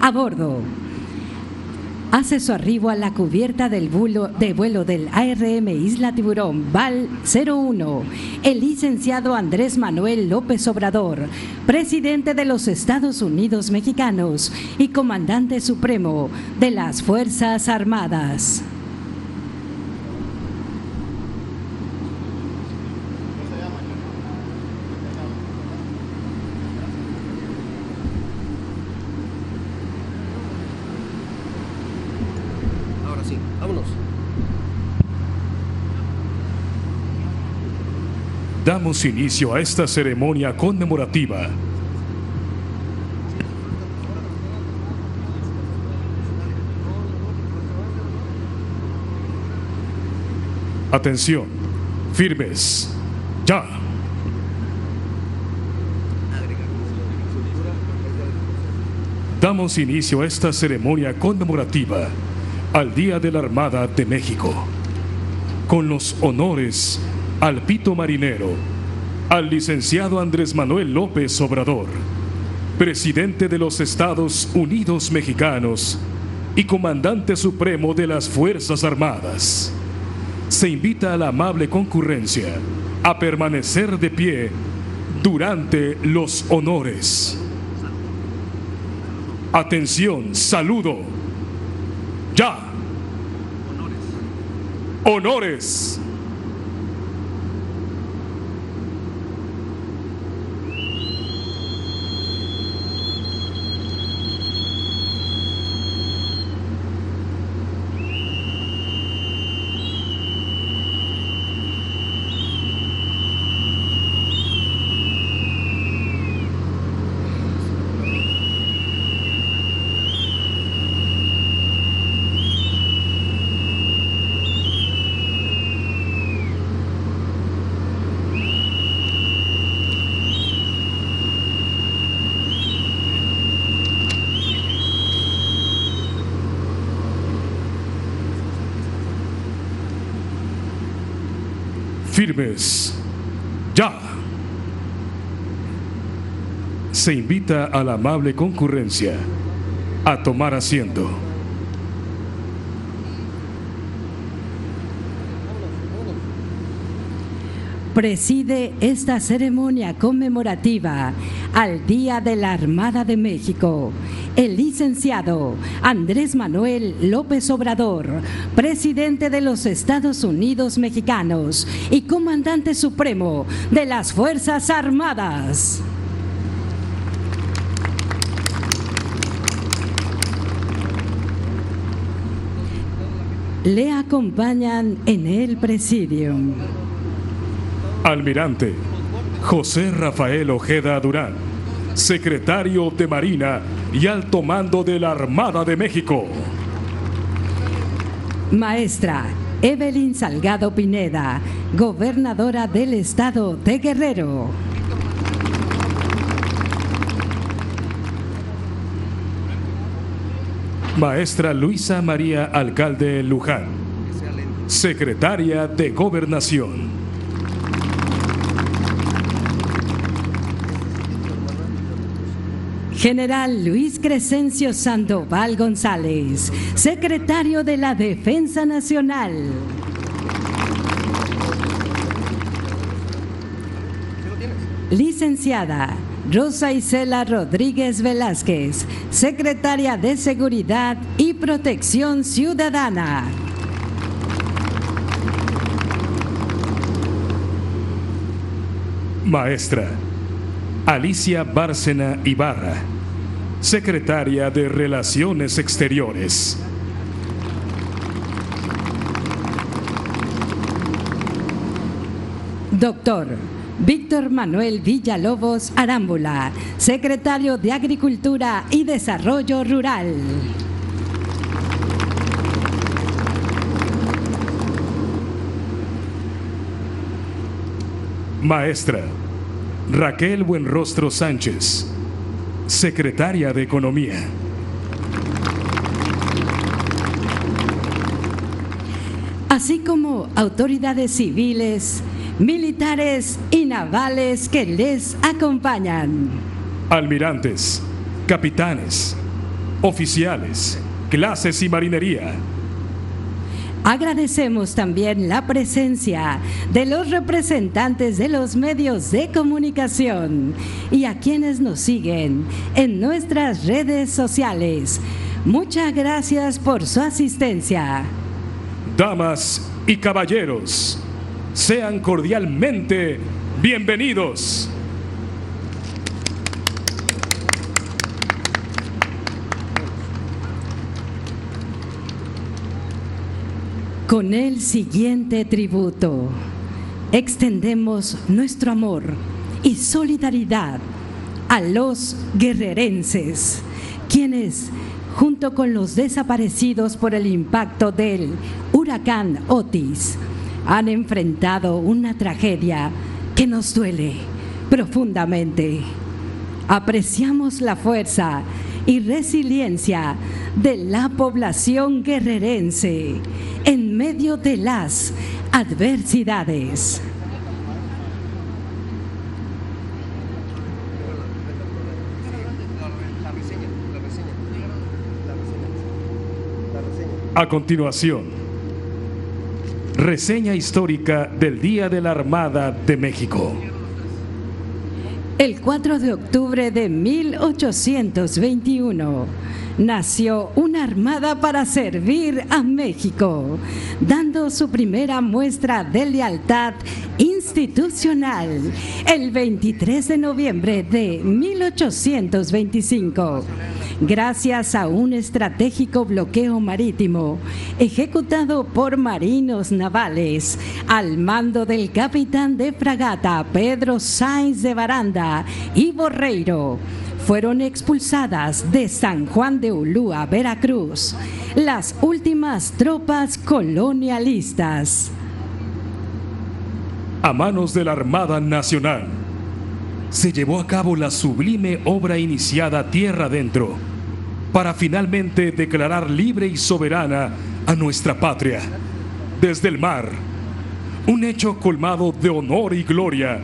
a bordo. Hace su arribo a la cubierta del de vuelo del ARM Isla Tiburón VAL 01 el licenciado Andrés Manuel López Obrador, presidente de los Estados Unidos mexicanos y comandante supremo de las Fuerzas Armadas. Damos inicio a esta ceremonia conmemorativa. Atención, firmes, ya. Damos inicio a esta ceremonia conmemorativa al Día de la Armada de México, con los honores al pito marinero, al licenciado Andrés Manuel López Obrador, presidente de los Estados Unidos Mexicanos y comandante supremo de las Fuerzas Armadas. Se invita a la amable concurrencia a permanecer de pie durante los honores. Atención, saludo. Ya. Honores. Firmes. Ya. Se invita a la amable concurrencia a tomar asiento. preside esta ceremonia conmemorativa al Día de la Armada de México el licenciado Andrés Manuel López Obrador, presidente de los Estados Unidos mexicanos y comandante supremo de las Fuerzas Armadas. Le acompañan en el presidium. Almirante José Rafael Ojeda Durán, secretario de Marina y alto mando de la Armada de México. Maestra Evelyn Salgado Pineda, gobernadora del estado de Guerrero. Maestra Luisa María Alcalde Luján, secretaria de Gobernación. General Luis Crescencio Sandoval González, secretario de la Defensa Nacional. Licenciada Rosa Isela Rodríguez Velázquez, secretaria de Seguridad y Protección Ciudadana. Maestra Alicia Bárcena Ibarra, secretaria de Relaciones Exteriores. Doctor Víctor Manuel Villalobos Arámbula, secretario de Agricultura y Desarrollo Rural. Maestra Raquel Buenrostro Sánchez, secretaria de Economía. Así como autoridades civiles, militares y navales que les acompañan. Almirantes, capitanes, oficiales, clases y marinería. Agradecemos también la presencia de los representantes de los medios de comunicación y a quienes nos siguen en nuestras redes sociales. Muchas gracias por su asistencia. Damas y caballeros, sean cordialmente bienvenidos. Con el siguiente tributo, extendemos nuestro amor y solidaridad a los guerrerenses, quienes, junto con los desaparecidos por el impacto del huracán Otis, han enfrentado una tragedia que nos duele profundamente. Apreciamos la fuerza y resiliencia de la población guerrerense en medio de las adversidades. A continuación, reseña histórica del Día de la Armada de México. El 4 de octubre de 1821 nació una armada para servir a México, dando su primera muestra de lealtad institucional el 23 de noviembre de 1825 gracias a un estratégico bloqueo marítimo ejecutado por marinos navales al mando del capitán de fragata Pedro Sáenz de Baranda y Borreiro. Fueron expulsadas de San Juan de Ulúa, Veracruz, las últimas tropas colonialistas. A manos de la Armada Nacional se llevó a cabo la sublime obra iniciada tierra adentro para finalmente declarar libre y soberana a nuestra patria desde el mar. Un hecho colmado de honor y gloria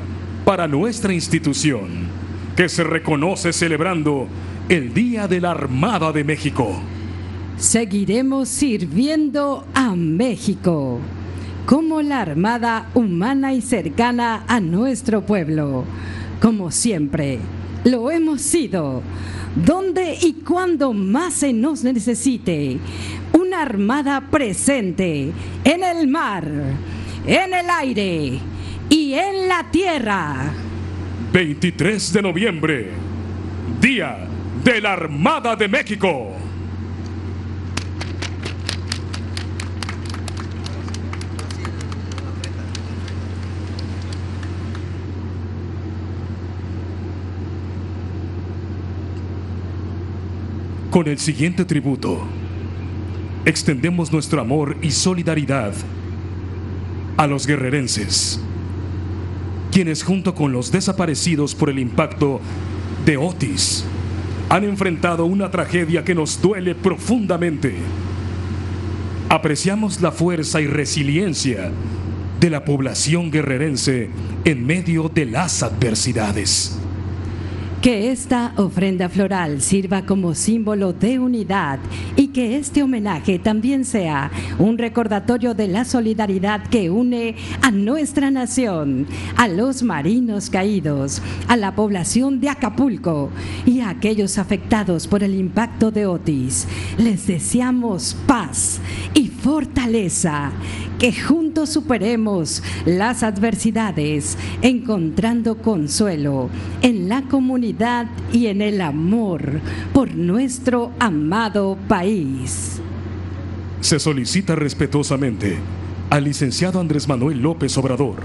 para nuestra institución, que se reconoce celebrando el Día de la Armada de México. Seguiremos sirviendo a México como la Armada humana y cercana a nuestro pueblo, como siempre lo hemos sido donde y cuando más se nos necesite. Una armada presente en el mar, en el aire y en la tierra. 23 de noviembre, Día de la Armada de México. Con el siguiente tributo, extendemos nuestro amor y solidaridad a los guerrerenses, quienes junto con los desaparecidos por el impacto de Otis han enfrentado una tragedia que nos duele profundamente. Apreciamos la fuerza y resiliencia de la población guerrerense en medio de las adversidades. Que esta ofrenda floral sirva como símbolo de unidad y que este homenaje también sea un recordatorio de la solidaridad que une a nuestra nación, a los marinos caídos, a la población de Acapulco y a aquellos afectados por el impacto de Otis. Les deseamos paz y fortaleza, que juntos superemos las adversidades, encontrando consuelo en la comunidad y en el amor por nuestro amado país. Se solicita respetuosamente al licenciado Andrés Manuel López Obrador,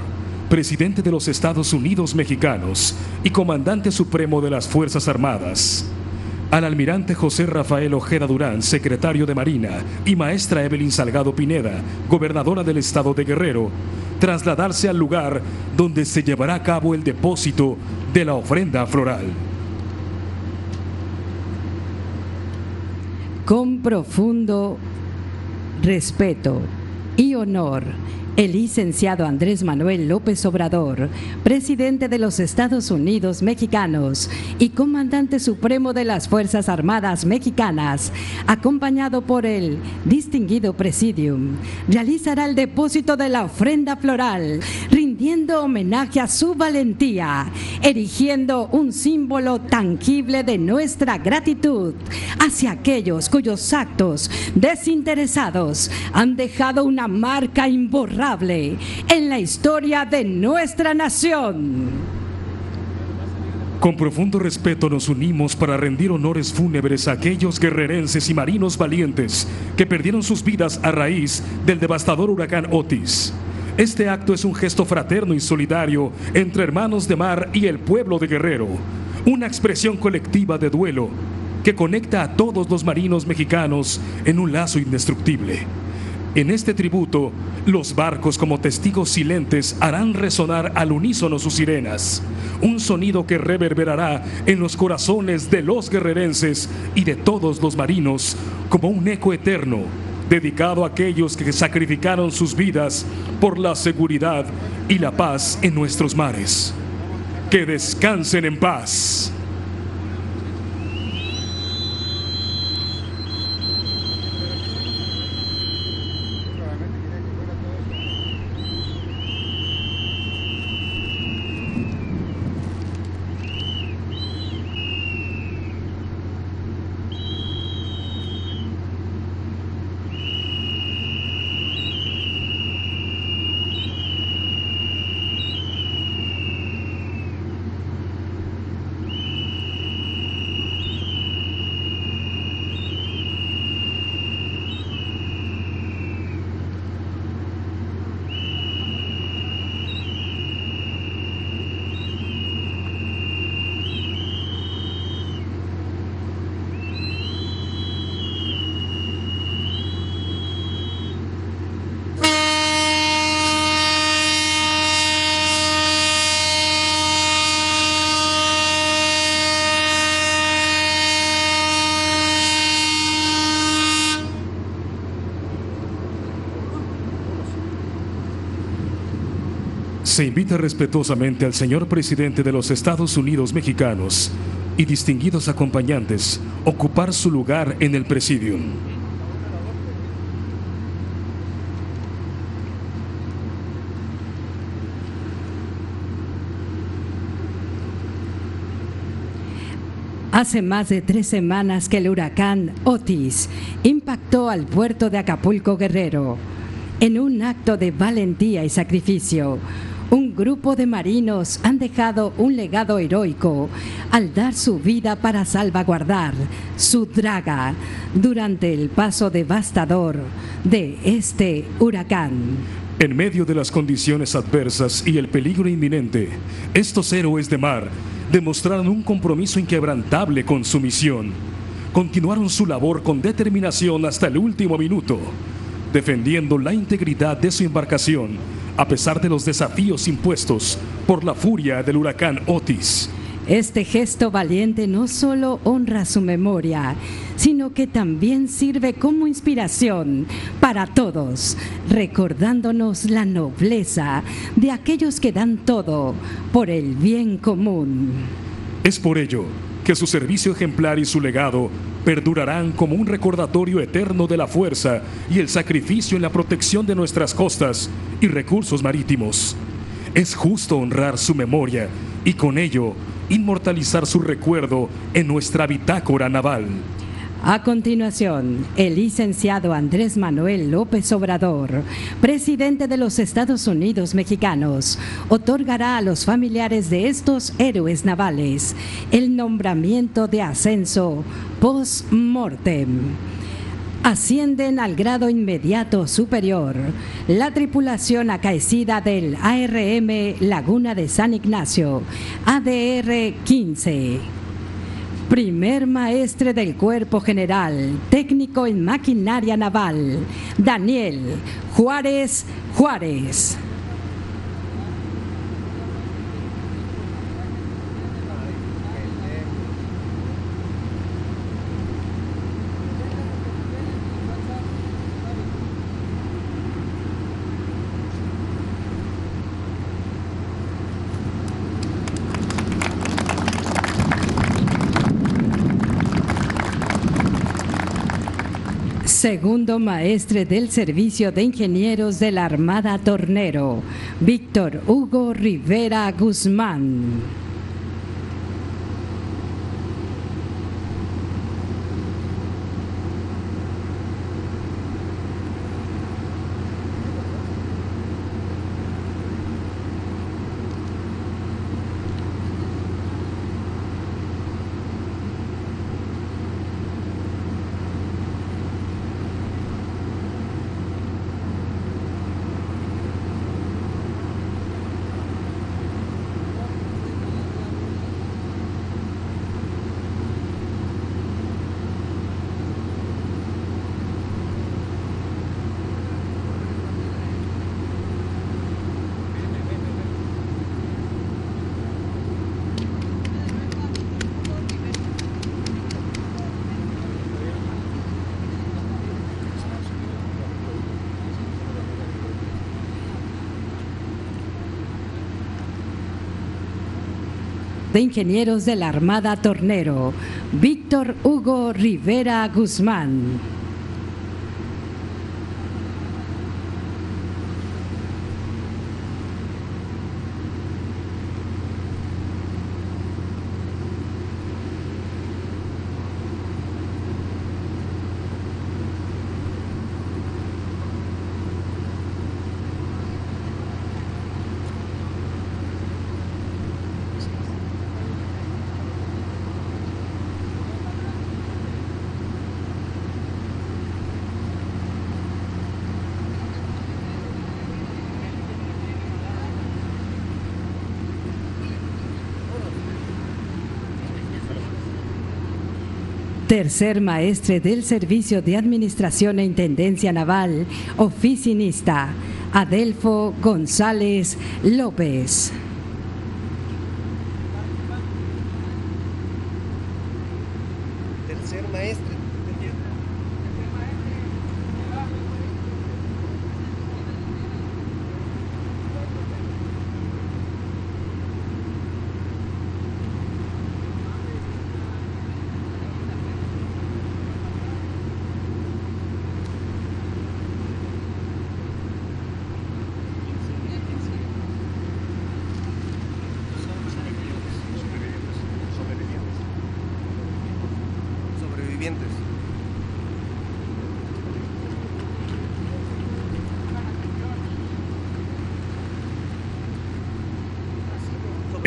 presidente de los Estados Unidos mexicanos y comandante supremo de las Fuerzas Armadas, al almirante José Rafael Ojeda Durán, secretario de Marina, y maestra Evelyn Salgado Pineda, gobernadora del estado de Guerrero, trasladarse al lugar donde se llevará a cabo el depósito de la ofrenda floral. Con profundo respeto y honor el licenciado Andrés Manuel López Obrador, presidente de los Estados Unidos mexicanos y comandante supremo de las Fuerzas Armadas mexicanas, acompañado por el distinguido presidium, realizará el depósito de la ofrenda floral, rindiendo homenaje a su valentía, erigiendo un símbolo tangible de nuestra gratitud hacia aquellos cuyos actos desinteresados han dejado una marca imborrable en la historia de nuestra nación. Con profundo respeto nos unimos para rendir honores fúnebres a aquellos guerrerenses y marinos valientes que perdieron sus vidas a raíz del devastador huracán Otis. Este acto es un gesto fraterno y solidario entre hermanos de mar y el pueblo de Guerrero, una expresión colectiva de duelo que conecta a todos los marinos mexicanos en un lazo indestructible. En este tributo, los barcos como testigos silentes harán resonar al unísono sus sirenas, un sonido que reverberará en los corazones de los guerrerenses y de todos los marinos como un eco eterno, dedicado a aquellos que sacrificaron sus vidas por la seguridad y la paz en nuestros mares. Que descansen en paz. Se invita respetuosamente al señor presidente de los Estados Unidos mexicanos y distinguidos acompañantes ocupar su lugar en el presidium. Hace más de tres semanas que el huracán Otis impactó al puerto de Acapulco Guerrero. En un acto de valentía y sacrificio, un grupo de marinos han dejado un legado heroico al dar su vida para salvaguardar su draga durante el paso devastador de este huracán. En medio de las condiciones adversas y el peligro inminente, estos héroes de mar demostraron un compromiso inquebrantable con su misión. Continuaron su labor con determinación hasta el último minuto, defendiendo la integridad de su embarcación a pesar de los desafíos impuestos por la furia del huracán Otis. Este gesto valiente no solo honra su memoria, sino que también sirve como inspiración para todos, recordándonos la nobleza de aquellos que dan todo por el bien común. Es por ello que su servicio ejemplar y su legado perdurarán como un recordatorio eterno de la fuerza y el sacrificio en la protección de nuestras costas y recursos marítimos. Es justo honrar su memoria y con ello inmortalizar su recuerdo en nuestra bitácora naval. A continuación, el licenciado Andrés Manuel López Obrador, presidente de los Estados Unidos mexicanos, otorgará a los familiares de estos héroes navales el nombramiento de ascenso post-mortem. Ascienden al grado inmediato superior la tripulación acaecida del ARM Laguna de San Ignacio, ADR 15 Primer maestre del Cuerpo General, técnico en maquinaria naval, Daniel Juárez Juárez. Segundo maestre del Servicio de Ingenieros de la Armada Tornero, Víctor Hugo Rivera Guzmán. De Ingenieros de la Armada Tornero, Víctor Hugo Rivera Guzmán. Tercer maestre del Servicio de Administración e Intendencia Naval, oficinista, Adelfo González López.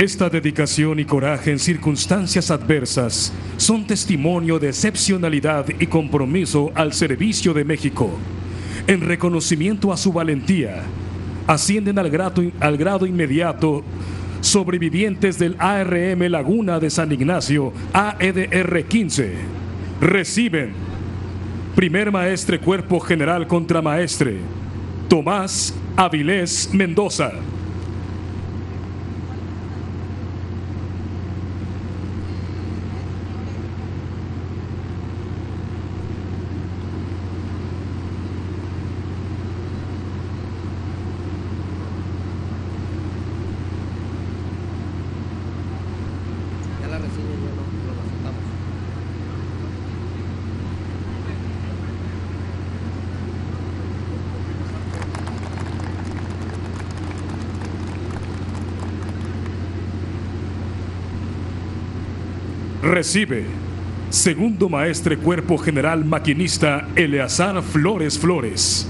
Esta dedicación y coraje en circunstancias adversas son testimonio de excepcionalidad y compromiso al servicio de México. En reconocimiento a su valentía, ascienden al grado, al grado inmediato sobrevivientes del ARM Laguna de San Ignacio, AEDR 15. Reciben primer maestre cuerpo general contramaestre, Tomás Avilés Mendoza. Recibe segundo maestre cuerpo general maquinista Eleazar Flores Flores.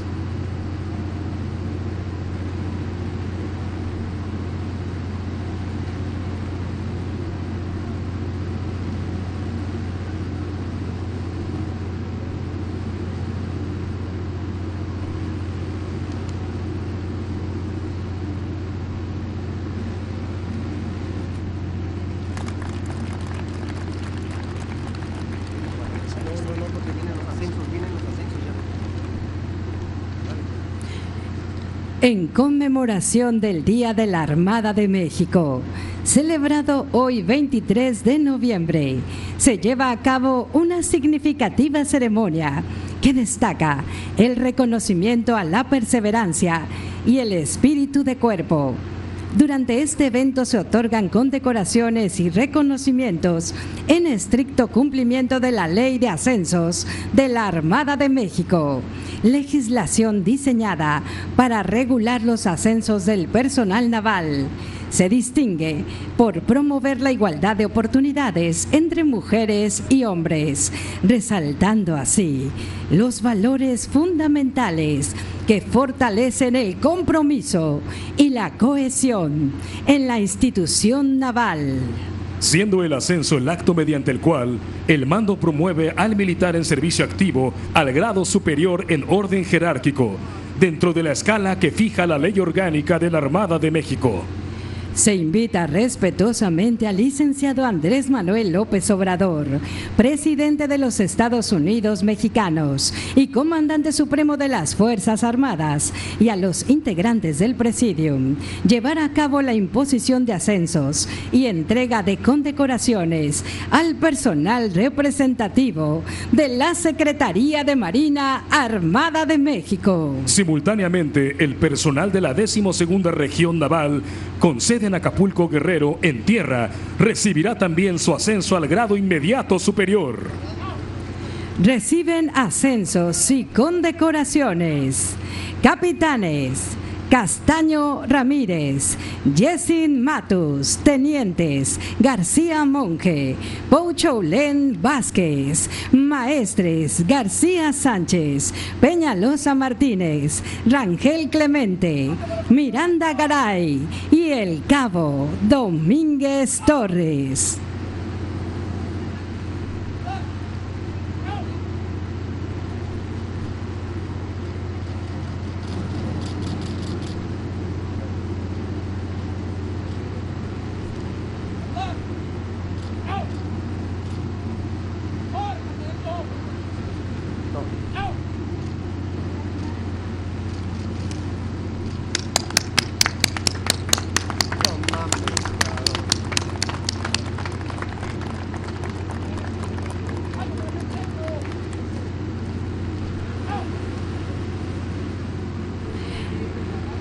No, no, no, porque vienen los ascensos, vienen los ascensos ya. En conmemoración del Día de la Armada de México, celebrado hoy 23 de noviembre, se lleva a cabo una significativa ceremonia que destaca el reconocimiento a la perseverancia y el espíritu de cuerpo Durante este evento se otorgan condecoraciones y reconocimientos en estricto cumplimiento de la Ley de Ascensos de la Armada de México, legislación diseñada para regular los ascensos del personal naval se distingue por promover la igualdad de oportunidades entre mujeres y hombres, resaltando así los valores fundamentales que fortalecen el compromiso y la cohesión en la institución naval siendo el ascenso el acto mediante el cual el mando promueve al militar en servicio activo al grado superior en orden jerárquico, dentro de la escala que fija la ley orgánica de la Armada de México. Se invita respetuosamente al licenciado Andrés Manuel López Obrador, presidente de los Estados Unidos mexicanos y comandante supremo de las Fuerzas Armadas, y a los integrantes del presidium, llevar a cabo la imposición de ascensos y entrega de condecoraciones al personal representativo de la Secretaría de Marina Armada de México. Simultáneamente, el personal de la 12 Región Naval con en Acapulco Guerrero en tierra recibirá también su ascenso al grado inmediato superior. Reciben ascensos y condecoraciones. Capitanes. Castaño Ramírez, Jessin Matus, Tenientes, García Monje, Pouchoulén Vázquez, Maestres, García Sánchez, Peñalosa Martínez, Rangel Clemente, Miranda Garay y el Cabo Domínguez Torres.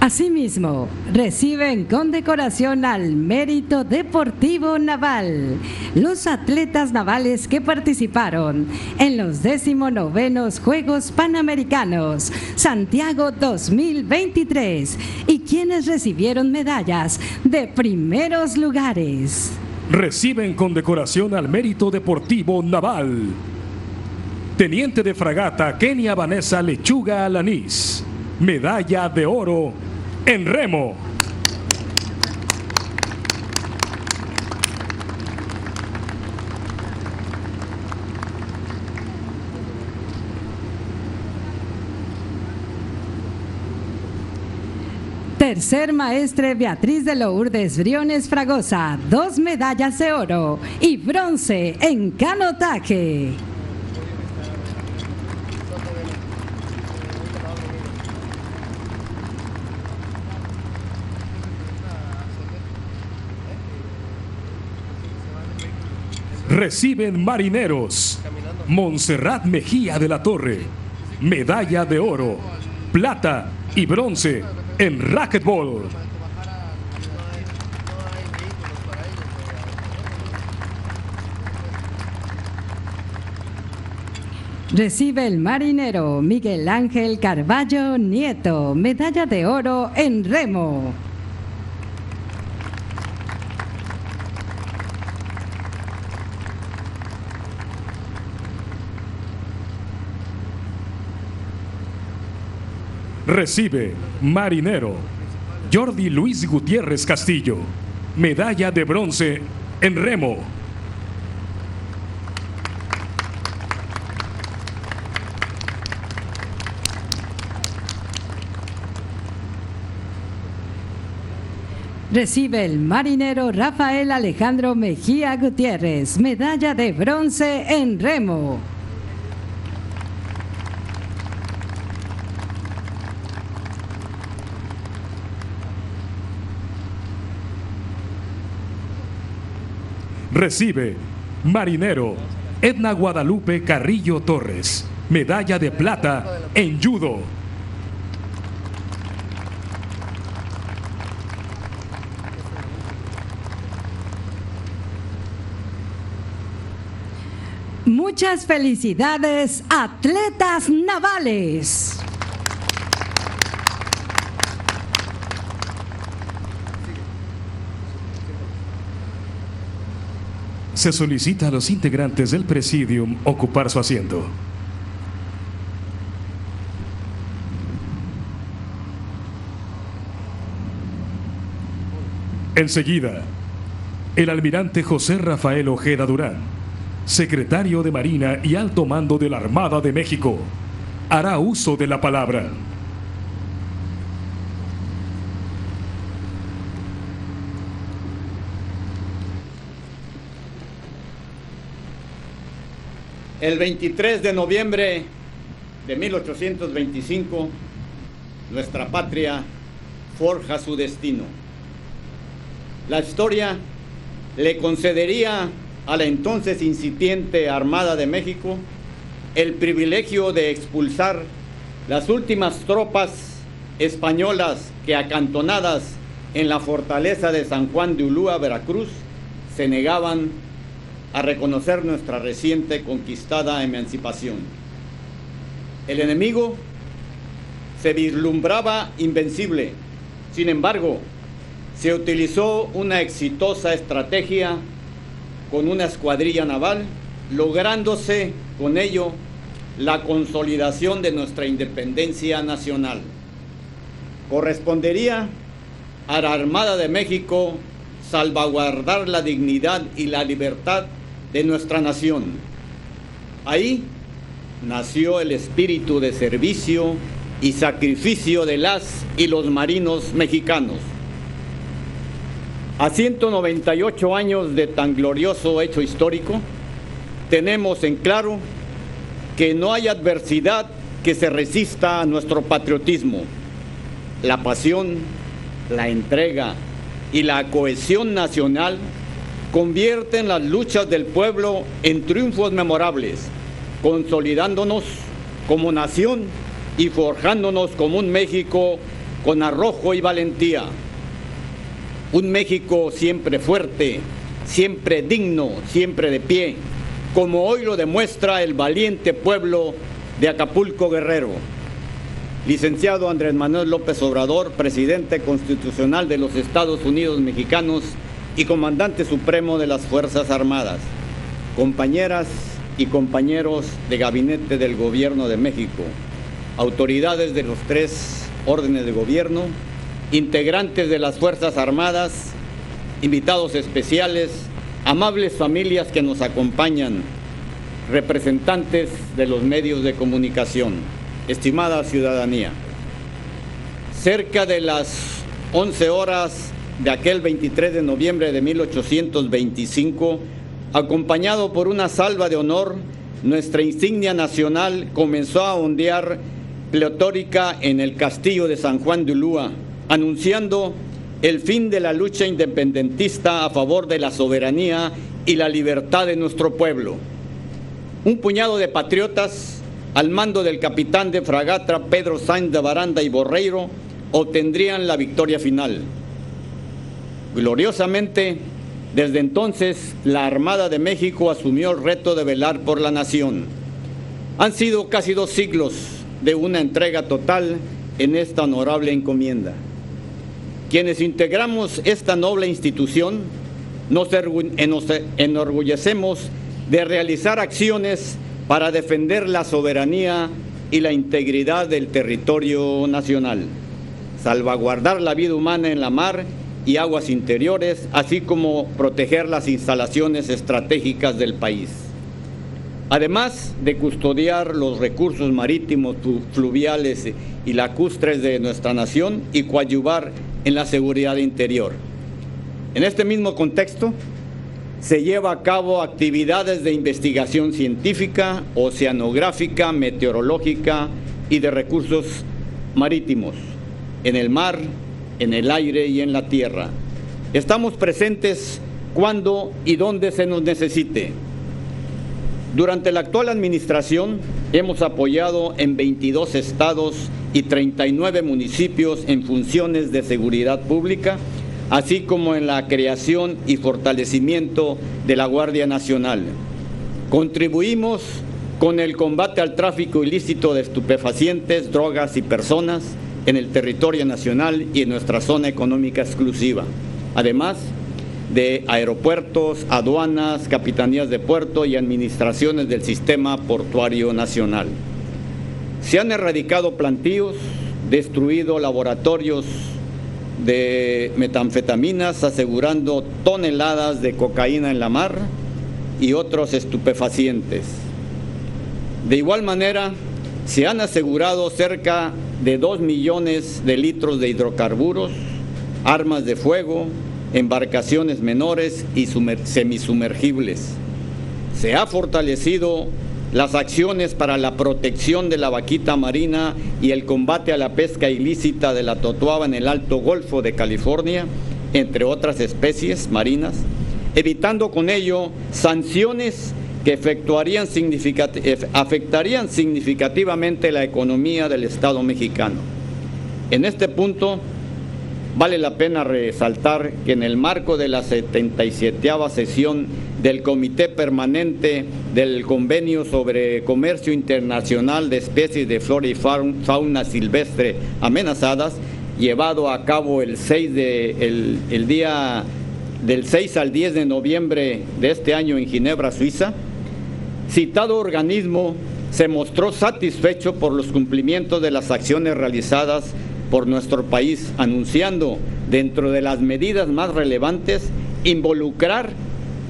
Asimismo, reciben condecoración al mérito deportivo naval los atletas navales que participaron en los 19 Juegos Panamericanos Santiago 2023 y quienes recibieron medallas de primeros lugares. Reciben condecoración al mérito deportivo naval. Teniente de fragata Kenia Vanessa Lechuga Alanís, medalla de oro en remo. Tercer maestre Beatriz de Lourdes Briones Fragosa, dos medallas de oro y bronce en canotaje. Reciben marineros. Montserrat Mejía de la Torre, medalla de oro, plata y bronce en racquetball. Recibe el marinero Miguel Ángel Carballo Nieto, medalla de oro en remo. Recibe Marinero Jordi Luis Gutiérrez Castillo, medalla de bronce en remo. Recibe el marinero Rafael Alejandro Mejía Gutiérrez, medalla de bronce en remo. Recibe Marinero Edna Guadalupe Carrillo Torres, medalla de plata en judo. Muchas felicidades, atletas navales. Se solicita a los integrantes del Presidium ocupar su asiento. Enseguida, el almirante José Rafael Ojeda Durán, secretario de Marina y alto mando de la Armada de México, hará uso de la palabra. El 23 de noviembre de 1825, nuestra patria forja su destino. La historia le concedería a la entonces incipiente Armada de México el privilegio de expulsar las últimas tropas españolas que acantonadas en la fortaleza de San Juan de Ulúa, Veracruz, se negaban a reconocer nuestra reciente conquistada emancipación. El enemigo se vislumbraba invencible, sin embargo, se utilizó una exitosa estrategia con una escuadrilla naval, lográndose con ello la consolidación de nuestra independencia nacional. Correspondería a la Armada de México salvaguardar la dignidad y la libertad de nuestra nación. Ahí nació el espíritu de servicio y sacrificio de las y los marinos mexicanos. A 198 años de tan glorioso hecho histórico, tenemos en claro que no hay adversidad que se resista a nuestro patriotismo. La pasión, la entrega y la cohesión nacional convierten las luchas del pueblo en triunfos memorables, consolidándonos como nación y forjándonos como un México con arrojo y valentía. Un México siempre fuerte, siempre digno, siempre de pie, como hoy lo demuestra el valiente pueblo de Acapulco Guerrero. Licenciado Andrés Manuel López Obrador, presidente constitucional de los Estados Unidos mexicanos y comandante supremo de las Fuerzas Armadas, compañeras y compañeros de gabinete del Gobierno de México, autoridades de los tres órdenes de gobierno, integrantes de las Fuerzas Armadas, invitados especiales, amables familias que nos acompañan, representantes de los medios de comunicación, estimada ciudadanía. Cerca de las 11 horas de aquel 23 de noviembre de 1825, acompañado por una salva de honor, nuestra insignia nacional comenzó a ondear pletórica en el castillo de San Juan de Ulúa, anunciando el fin de la lucha independentista a favor de la soberanía y la libertad de nuestro pueblo. Un puñado de patriotas, al mando del capitán de fragata Pedro Sainz de Baranda y Borreiro, obtendrían la victoria final. Gloriosamente, desde entonces, la Armada de México asumió el reto de velar por la nación. Han sido casi dos siglos de una entrega total en esta honorable encomienda. Quienes integramos esta noble institución nos enorgullecemos de realizar acciones para defender la soberanía y la integridad del territorio nacional, salvaguardar la vida humana en la mar y aguas interiores, así como proteger las instalaciones estratégicas del país. Además de custodiar los recursos marítimos, fluviales y lacustres de nuestra nación y coadyuvar en la seguridad interior. En este mismo contexto, se lleva a cabo actividades de investigación científica, oceanográfica, meteorológica y de recursos marítimos, en el mar, en el aire y en la tierra. Estamos presentes cuando y donde se nos necesite. Durante la actual administración hemos apoyado en 22 estados y 39 municipios en funciones de seguridad pública, así como en la creación y fortalecimiento de la Guardia Nacional. Contribuimos con el combate al tráfico ilícito de estupefacientes, drogas y personas en el territorio nacional y en nuestra zona económica exclusiva. Además de aeropuertos, aduanas, capitanías de puerto y administraciones del sistema portuario nacional. Se han erradicado plantíos, destruido laboratorios de metanfetaminas, asegurando toneladas de cocaína en la mar y otros estupefacientes. De igual manera, se han asegurado cerca de 2 millones de litros de hidrocarburos, armas de fuego, embarcaciones menores y semisumergibles. Se ha fortalecido las acciones para la protección de la vaquita marina y el combate a la pesca ilícita de la totuaba en el Alto Golfo de California, entre otras especies marinas, evitando con ello sanciones que efectuarían afectarían significativamente la economía del Estado mexicano. En este punto, Vale la pena resaltar que en el marco de la 77 sesión del Comité Permanente del Convenio sobre Comercio Internacional de Especies de Flora y Fauna Silvestre Amenazadas, llevado a cabo el, 6 de, el día del 6 al 10 de noviembre de este año en Ginebra, Suiza, citado organismo se mostró satisfecho por los cumplimientos de las acciones realizadas por nuestro país, anunciando dentro de las medidas más relevantes involucrar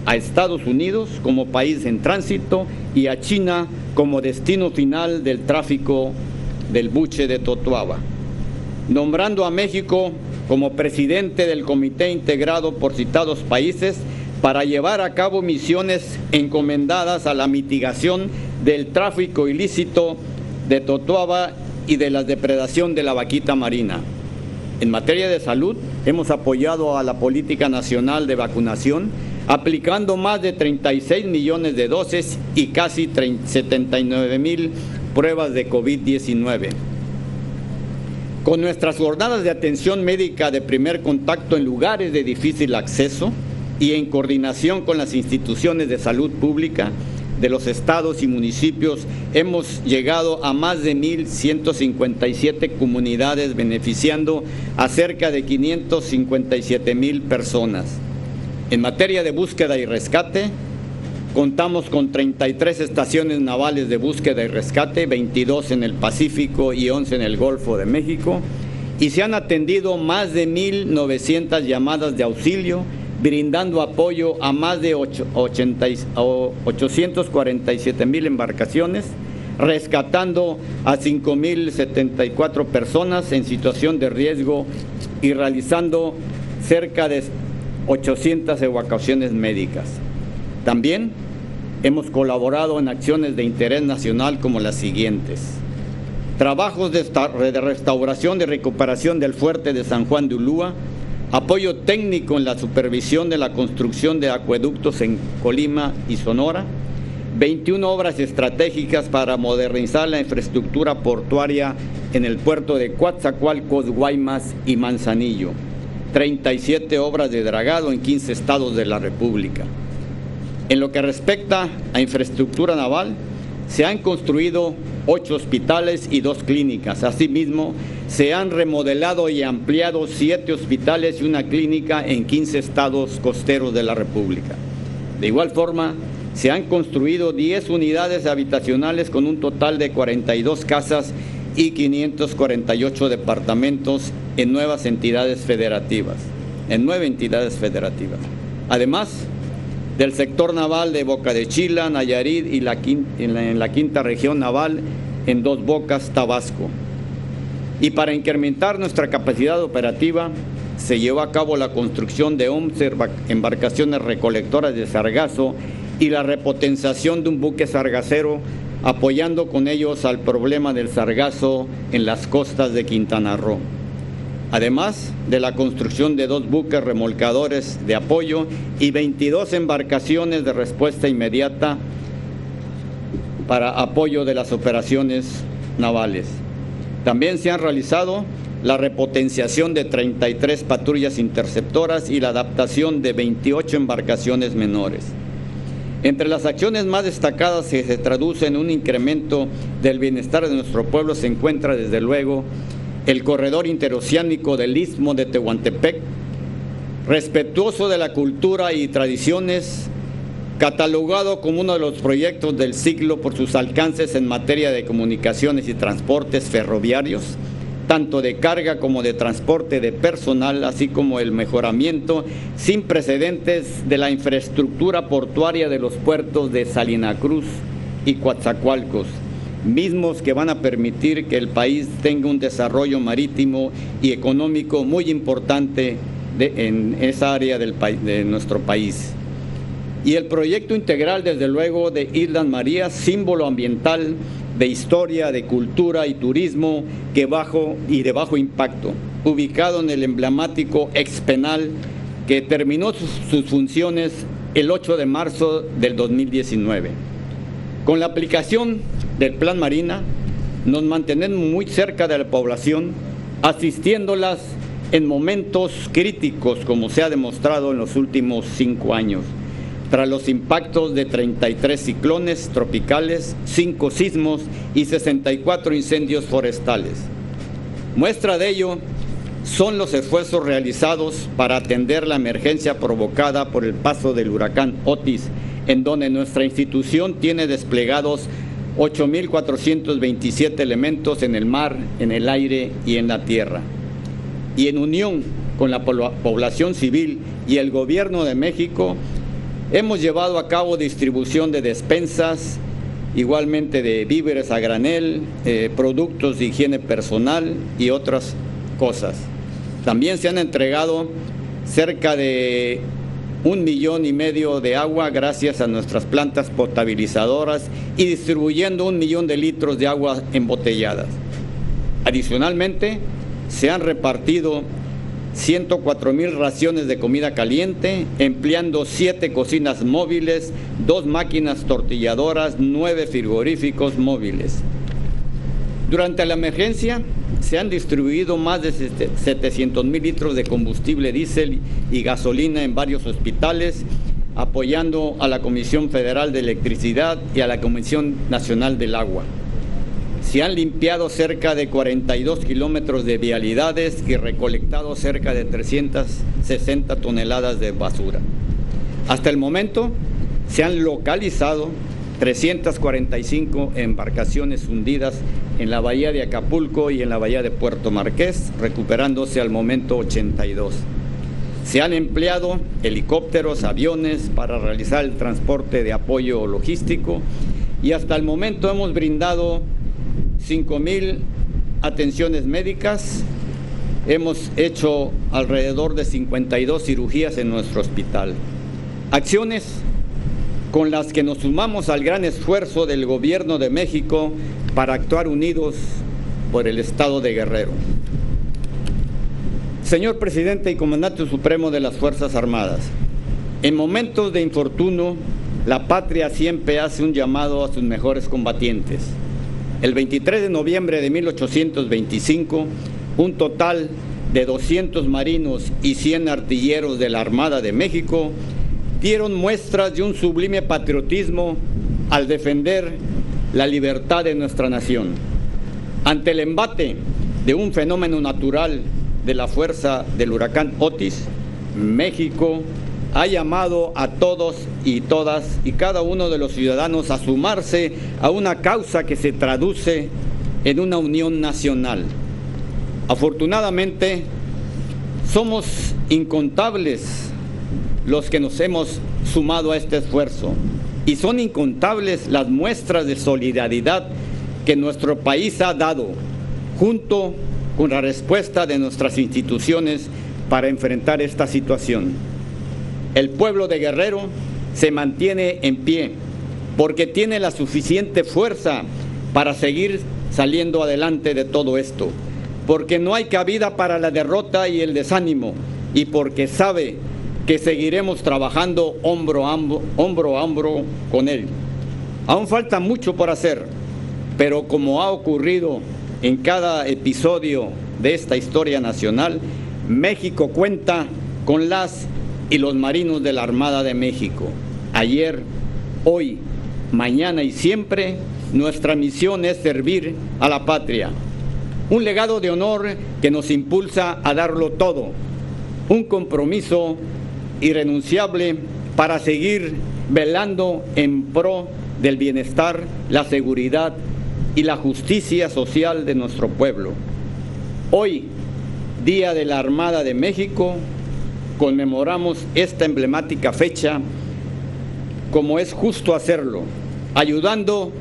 a Estados Unidos como país en tránsito y a China como destino final del tráfico del buche de Totuaba, nombrando a México como presidente del comité integrado por citados países para llevar a cabo misiones encomendadas a la mitigación del tráfico ilícito de Totuaba y de la depredación de la vaquita marina. En materia de salud, hemos apoyado a la política nacional de vacunación, aplicando más de 36 millones de dosis y casi 79 mil pruebas de COVID-19. Con nuestras jornadas de atención médica de primer contacto en lugares de difícil acceso y en coordinación con las instituciones de salud pública, de los estados y municipios hemos llegado a más de 1.157 comunidades beneficiando a cerca de 557 mil personas. En materia de búsqueda y rescate, contamos con 33 estaciones navales de búsqueda y rescate, 22 en el Pacífico y 11 en el Golfo de México, y se han atendido más de 1.900 llamadas de auxilio brindando apoyo a más de 847 mil embarcaciones, rescatando a 5.074 personas en situación de riesgo y realizando cerca de 800 evacuaciones médicas. También hemos colaborado en acciones de interés nacional como las siguientes. Trabajos de, restauración y recuperación del fuerte de San Juan de Ulúa, apoyo técnico en la supervisión de la construcción de acueductos en Colima y Sonora, 21 obras estratégicas para modernizar la infraestructura portuaria en el puerto de Coatzacoalcos, Guaymas y Manzanillo, 37 obras de dragado en 15 estados de la República. En lo que respecta a infraestructura naval, se han construido ocho hospitales y dos clínicas. Asimismo, se han remodelado y ampliado siete hospitales y una clínica en 15 estados costeros de la República. De igual forma, se han construido 10 unidades habitacionales con un total de 42 casas y 548 departamentos en nuevas entidades federativas, en nueve entidades federativas. Además, del sector naval de Boca de Chila, Nayarit y la en, la, quinta región naval en Dos Bocas, Tabasco. Y para incrementar nuestra capacidad operativa, se llevó a cabo la construcción de 11 embarcaciones recolectoras de sargazo y la repotenciación de un buque sargacero, apoyando con ellos al problema del sargazo en las costas de Quintana Roo además de la construcción de dos buques remolcadores de apoyo y 22 embarcaciones de respuesta inmediata para apoyo de las operaciones navales. También se han realizado la repotenciación de 33 patrullas interceptoras y la adaptación de 28 embarcaciones menores. Entre las acciones más destacadas que se traduce en un incremento del bienestar de nuestro pueblo se encuentra desde luego el corredor interoceánico del Istmo de Tehuantepec, respetuoso de la cultura y tradiciones, catalogado como uno de los proyectos del siglo por sus alcances en materia de comunicaciones y transportes ferroviarios, tanto de carga como de transporte de personal, así como el mejoramiento sin precedentes de la infraestructura portuaria de los puertos de Salina Cruz y Coatzacoalcos mismos que van a permitir que el país tenga un desarrollo marítimo y económico muy importante en esa área del, de nuestro país. Y el proyecto integral, desde luego, de Islas María, símbolo ambiental de historia, de cultura y turismo que bajo y de bajo impacto, ubicado en el emblemático expenal que terminó sus, sus funciones el 8 de marzo del 2019. Con la aplicación del Plan Marina, nos mantenemos muy cerca de la población, asistiéndolas en momentos críticos, como se ha demostrado en los últimos cinco años, tras los impactos de 33 ciclones tropicales, 5 sismos y 64 incendios forestales. Muestra de ello son los esfuerzos realizados para atender la emergencia provocada por el paso del huracán Otis, en donde nuestra institución tiene desplegados 8.427 elementos en el mar, en el aire y en la tierra. Y en unión con la población civil y el gobierno de México, hemos llevado a cabo distribución de despensas, igualmente de víveres a granel, eh, productos de higiene personal y otras cosas. También se han entregado cerca de un millón y medio de agua gracias a nuestras plantas potabilizadoras y distribuyendo un millón de litros de agua embotelladas. Adicionalmente, se han repartido 104 mil raciones de comida caliente, empleando siete cocinas móviles, dos máquinas tortilladoras, nueve frigoríficos móviles. Durante la emergencia, se han distribuido más de 700 mil litros de combustible diésel y gasolina en varios hospitales, apoyando a la Comisión Federal de Electricidad y a la Comisión Nacional del Agua. Se han limpiado cerca de 42 kilómetros de vialidades y recolectado cerca de 360 toneladas de basura. Hasta el momento se han localizado 345 embarcaciones hundidas en la bahía de Acapulco y en la bahía de Puerto Marqués, recuperándose al momento 82. Se han empleado helicópteros, aviones para realizar el transporte de apoyo logístico y hasta el momento hemos brindado 5.000 atenciones médicas, hemos hecho alrededor de 52 cirugías en nuestro hospital. Acciones con las que nos sumamos al gran esfuerzo del gobierno de México para actuar unidos por el Estado de Guerrero. Señor presidente y comandante supremo de las Fuerzas Armadas, en momentos de infortunio, la patria siempre hace un llamado a sus mejores combatientes. El 23 de noviembre de 1825, un total de 200 marinos y 100 artilleros de la Armada de México dieron muestras de un sublime patriotismo al defender la libertad de nuestra nación. Ante el embate de un fenómeno natural de la fuerza del huracán Otis, México ha llamado a todos y todas y cada uno de los ciudadanos a sumarse a una causa que se traduce en una unión nacional. Afortunadamente, somos incontables los que nos hemos sumado a este esfuerzo y son incontables las muestras de solidaridad que nuestro país ha dado junto con la respuesta de nuestras instituciones para enfrentar esta situación. El pueblo de Guerrero se mantiene en pie porque tiene la suficiente fuerza para seguir saliendo adelante de todo esto, porque no hay cabida para la derrota y el desánimo y porque sabe que seguiremos trabajando hombro a hombro, hombro, a hombro con Él. Aún falta mucho por hacer, pero como ha ocurrido en cada episodio de esta historia nacional, México cuenta con las y los marinos de la Armada de México. Ayer Hoy, mañana y siempre, nuestra misión es servir a la patria. Un legado de honor que nos impulsa a darlo todo. Un compromiso irrenunciable para seguir velando en pro del bienestar, la seguridad y la justicia social de nuestro pueblo. Hoy, Día de la Armada de México, conmemoramos esta emblemática fecha como es justo hacerlo, ayudando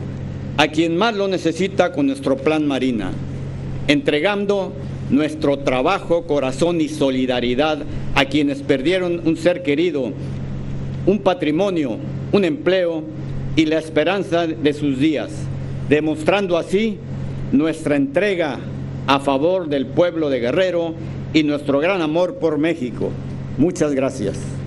a quien más lo necesita con nuestro plan Marina, entregando nuestro trabajo, corazón y solidaridad a quienes perdieron un ser querido, un patrimonio, un empleo y la esperanza de sus días, demostrando así nuestra entrega a favor del pueblo de Guerrero y nuestro gran amor por México. Muchas gracias.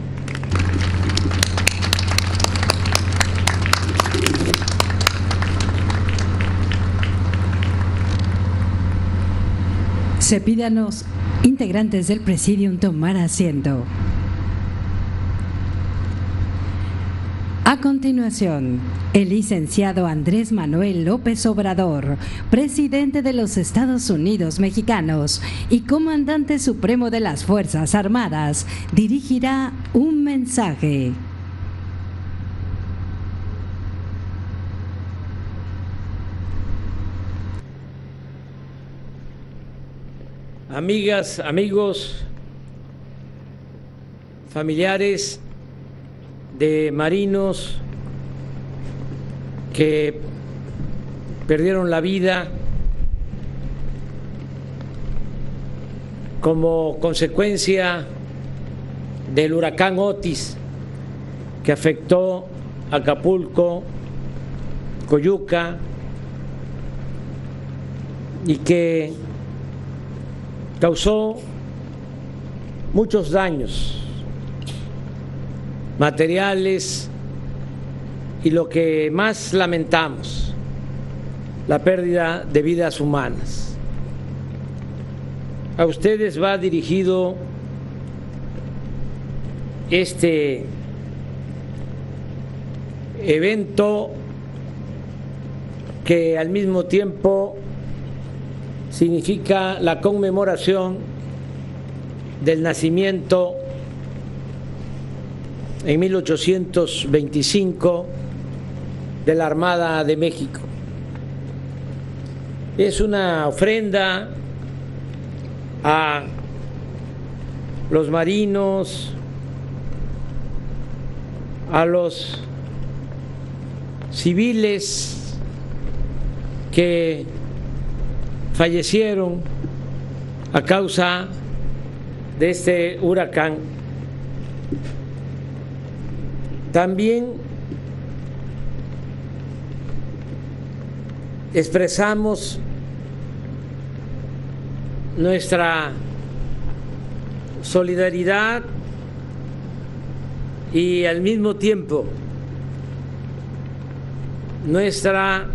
Se pide a los integrantes del presidium tomar asiento. A continuación, el licenciado Andrés Manuel López Obrador, presidente de los Estados Unidos mexicanos y comandante supremo de las Fuerzas Armadas, dirigirá un mensaje. Amigas, amigos, familiares de marinos que perdieron la vida como consecuencia del huracán Otis que afectó Acapulco, Coyuca y que causó muchos daños materiales y lo que más lamentamos, la pérdida de vidas humanas. A ustedes va dirigido este evento que al mismo tiempo significa la conmemoración del nacimiento en 1825 de la Armada de México. Es una ofrenda a los marinos, a los civiles que fallecieron a causa de este huracán. También expresamos nuestra solidaridad y al mismo tiempo nuestra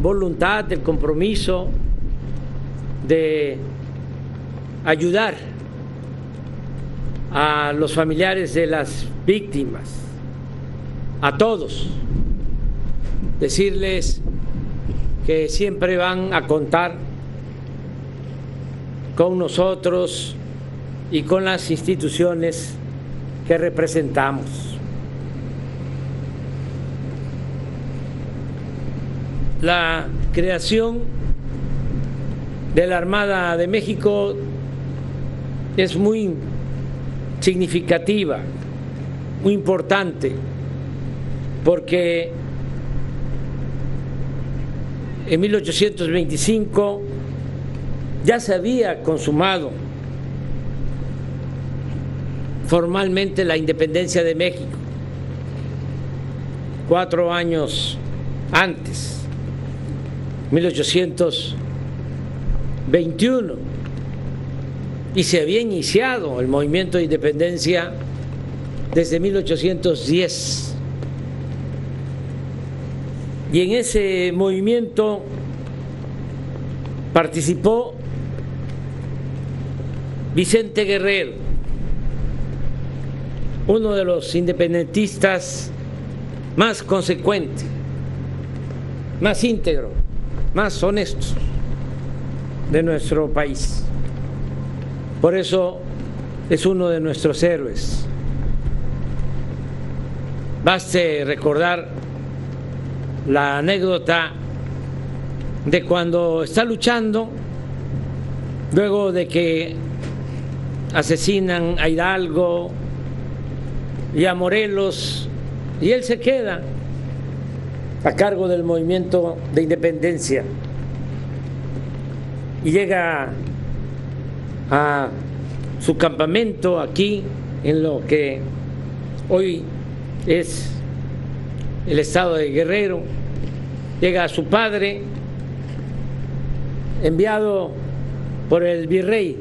voluntad, el compromiso de ayudar a los familiares de las víctimas, a todos, decirles que siempre van a contar con nosotros y con las instituciones que representamos. La creación de la Armada de México es muy significativa, muy importante, porque en 1825 ya se había consumado formalmente la independencia de México, cuatro años antes. 1821 y se había iniciado el movimiento de independencia desde 1810. Y en ese movimiento participó Vicente Guerrero, uno de los independentistas más consecuente, más íntegro, más honesto de nuestro país. Por eso es uno de nuestros héroes. Baste recordar la anécdota de cuando está luchando, luego de que asesinan a Hidalgo y a Morelos, y él se queda a cargo del movimiento de independencia. Y llega a su campamento aquí en lo que hoy es el estado de Guerrero, llega a su padre, enviado por el virrey,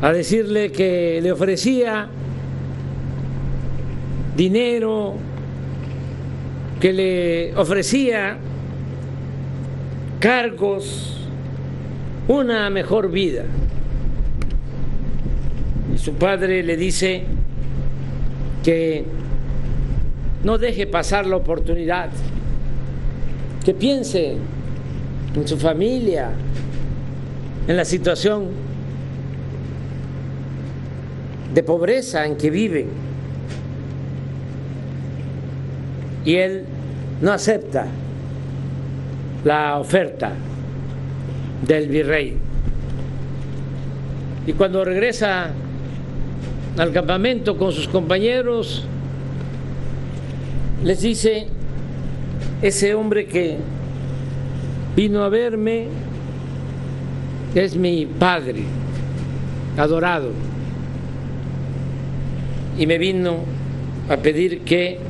a decirle que le ofrecía dinero, que le ofrecía cargos, una mejor vida. Y su padre le dice que no deje pasar la oportunidad, que piense en su familia, en la situación de pobreza en que vive. Y él no acepta la oferta del virrey. Y cuando regresa al campamento con sus compañeros, les dice, ese hombre que vino a verme es mi padre adorado y me vino a pedir que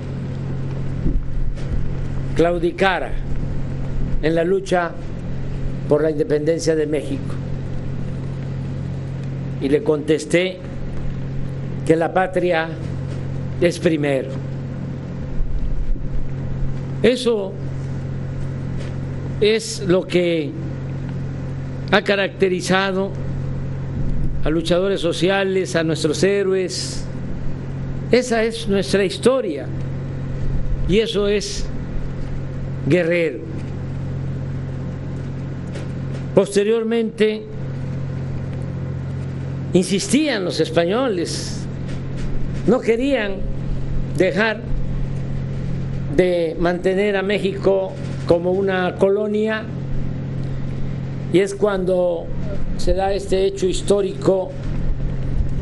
claudicara en la lucha por la independencia de México. Y le contesté que la patria es primero. Eso es lo que ha caracterizado a luchadores sociales, a nuestros héroes. Esa es nuestra historia y eso es guerrero. Posteriormente, insistían los españoles, no querían dejar de mantener a México como una colonia y es cuando se da este hecho histórico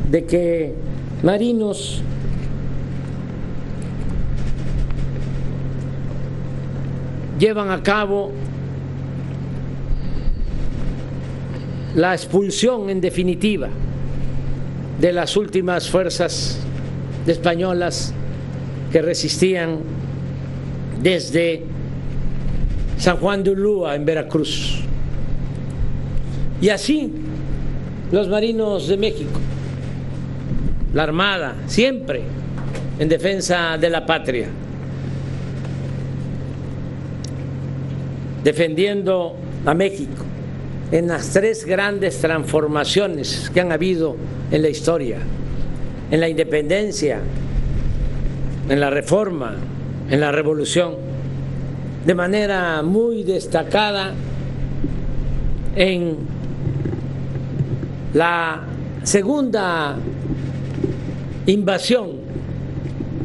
de que marinos llevan a cabo la expulsión en definitiva de las últimas fuerzas españolas que resistían desde San Juan de Ulúa en Veracruz. Y así los marinos de México, la Armada, siempre en defensa de la patria, defendiendo a México en las tres grandes transformaciones que han habido en la historia, en la independencia, en la reforma, en la revolución, de manera muy destacada en la segunda invasión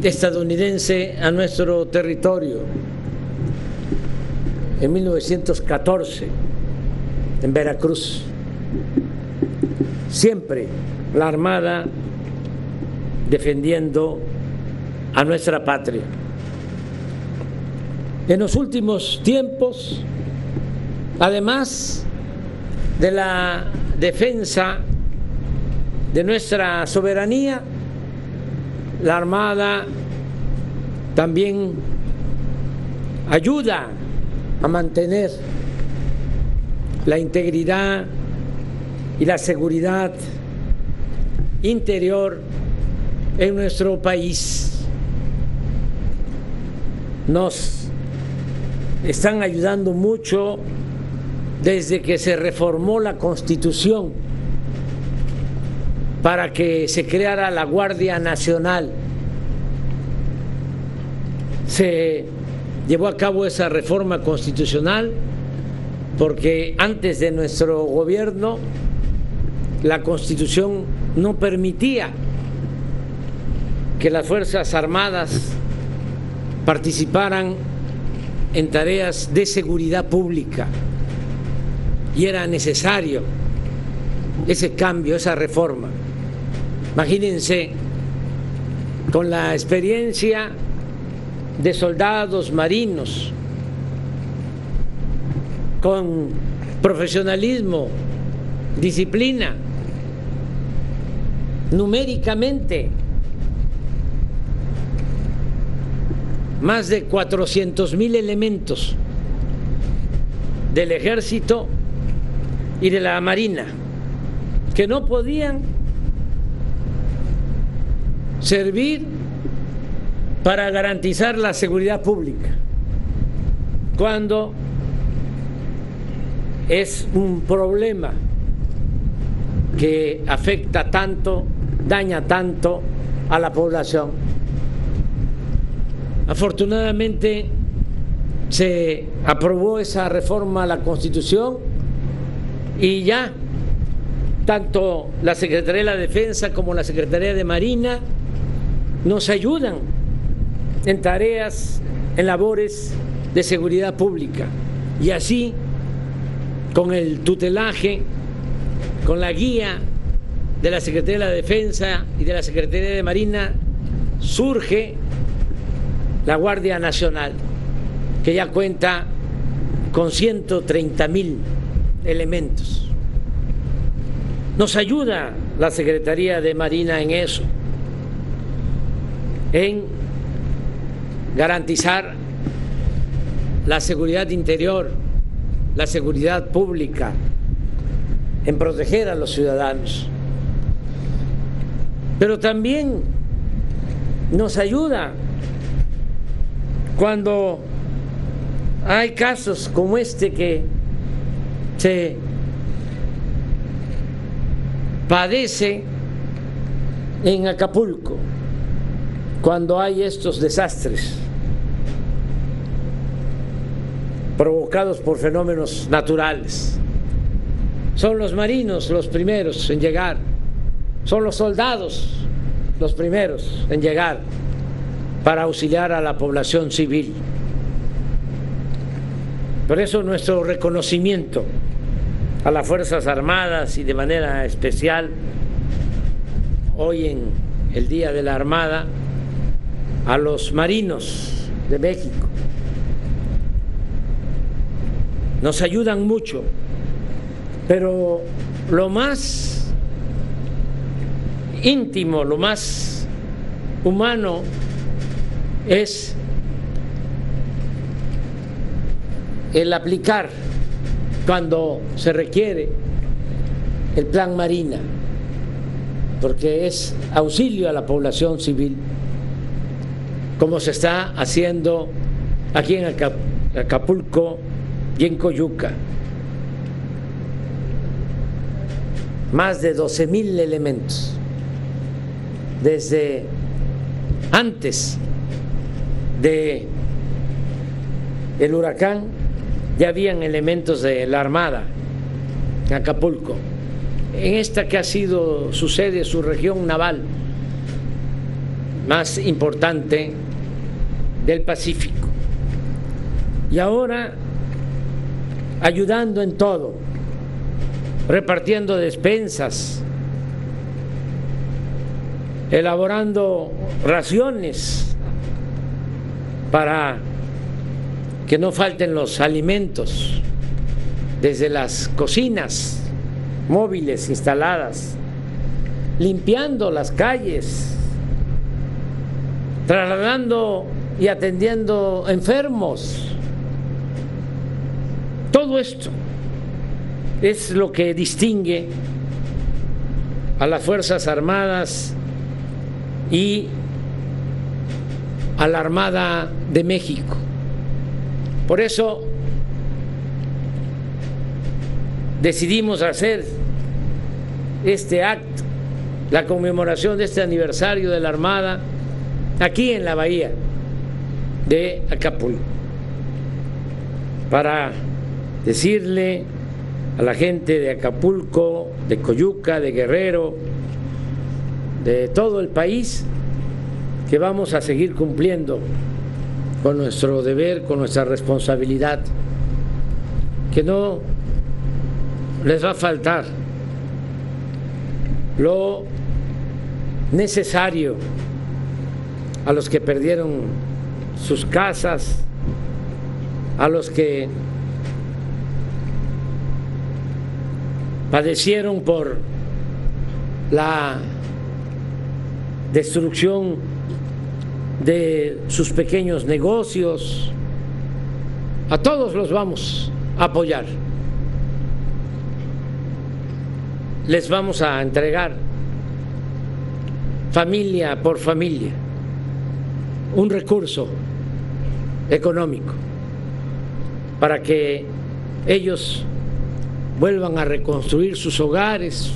estadounidense a nuestro territorio en 1914 en Veracruz. Siempre la Armada defendiendo a nuestra patria. En los últimos tiempos, además de la defensa de nuestra soberanía, la Armada también ayuda a mantener la integridad y la seguridad interior en nuestro país. Nos están ayudando mucho desde que se reformó la Constitución para que se creara la Guardia Nacional. se llevó a cabo esa reforma constitucional porque antes de nuestro gobierno la constitución no permitía que las Fuerzas Armadas participaran en tareas de seguridad pública y era necesario ese cambio, esa reforma. Imagínense, con la experiencia de soldados marinos, con profesionalismo, disciplina, numéricamente, más de 400 mil elementos del ejército y de la marina que no podían servir para garantizar la seguridad pública cuando es un problema que afecta tanto, daña tanto a la población. Afortunadamente se aprobó esa reforma a la Constitución y ya tanto la Secretaría de la Defensa como la Secretaría de Marina nos ayudan en tareas, en labores de seguridad pública. Y así, con el tutelaje, con la guía de la Secretaría de la Defensa y de la Secretaría de Marina, surge la Guardia Nacional, que ya cuenta con 130 mil elementos. Nos ayuda la Secretaría de Marina en eso, en garantizar la seguridad interior, la seguridad pública, en proteger a los ciudadanos. Pero también nos ayuda cuando hay casos como este que se padece en Acapulco cuando hay estos desastres provocados por fenómenos naturales. Son los marinos los primeros en llegar, son los soldados los primeros en llegar para auxiliar a la población civil. Por eso nuestro reconocimiento a las Fuerzas Armadas y de manera especial hoy en el Día de la Armada a los marinos de México. Nos ayudan mucho, pero lo más íntimo, lo más humano es el aplicar cuando se requiere el plan Marina, porque es auxilio a la población civil, como se está haciendo aquí en Acapulco y en Coyuca. Más de 12 mil elementos desde antes de el huracán ya habían elementos de la Armada en Acapulco. En esta que ha sido su sede, su región naval más importante del Pacífico. Y ahora ayudando en todo, repartiendo despensas, elaborando raciones para que no falten los alimentos desde las cocinas móviles instaladas, limpiando las calles, trasladando y atendiendo enfermos. Todo esto es lo que distingue a las Fuerzas Armadas y a la Armada de México. Por eso decidimos hacer este acto, la conmemoración de este aniversario de la Armada, aquí en la Bahía, de Acapulco para decirle a la gente de Acapulco, de Coyuca, de Guerrero, de todo el país, que vamos a seguir cumpliendo con nuestro deber, con nuestra responsabilidad, que no les va a faltar lo necesario a los que perdieron sus casas, a los que padecieron por la destrucción de sus pequeños negocios. A todos los vamos a apoyar. Les vamos a entregar familia por familia un recurso económico para que ellos vuelvan a reconstruir sus hogares,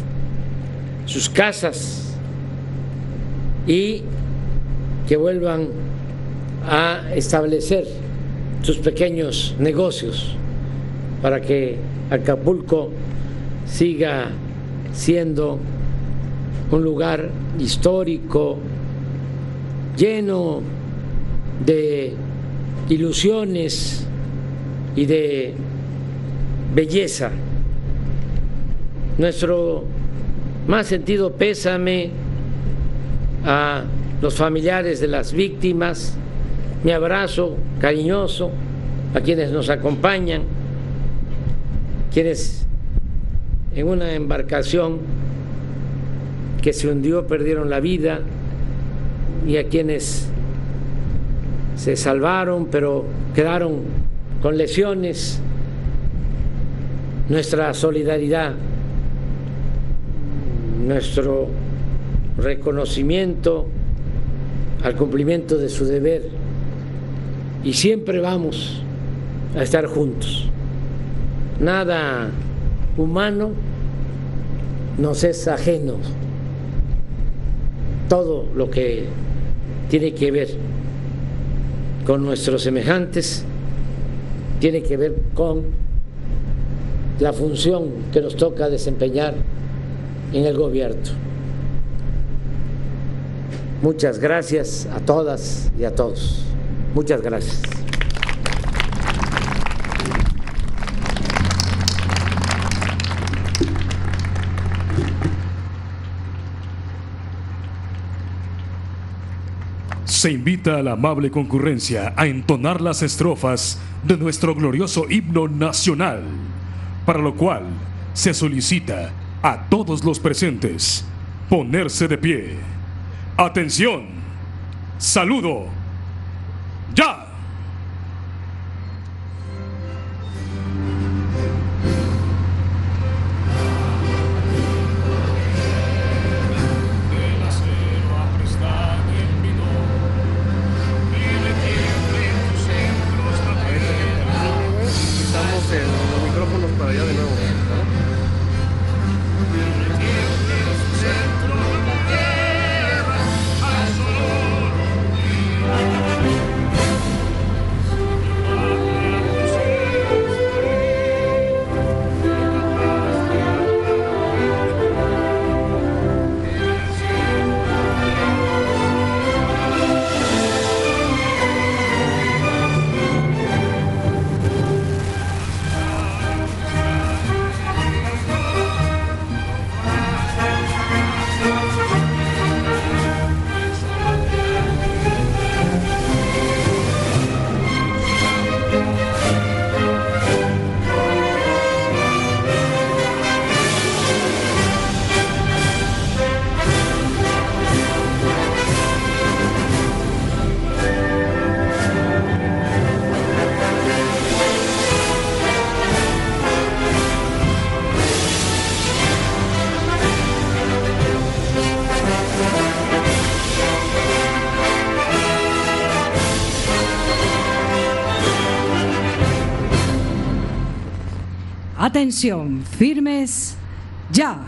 sus casas y que vuelvan a establecer sus pequeños negocios para que Acapulco siga siendo un lugar histórico lleno de ilusiones y de belleza. Nuestro más sentido pésame a los familiares de las víctimas, mi abrazo cariñoso a quienes nos acompañan, quienes en una embarcación que se hundió perdieron la vida y a quienes se salvaron pero quedaron con lesiones, nuestra solidaridad nuestro reconocimiento al cumplimiento de su deber y siempre vamos a estar juntos. Nada humano nos es ajeno. Todo lo que tiene que ver con nuestros semejantes tiene que ver con la función que nos toca desempeñar en el gobierno. Muchas gracias a todas y a todos. Muchas gracias. Se invita a la amable concurrencia a entonar las estrofas de nuestro glorioso himno nacional, para lo cual se solicita a todos los presentes ponerse de pie. Atención. Saludo. Ya. Atención, firmes, ya.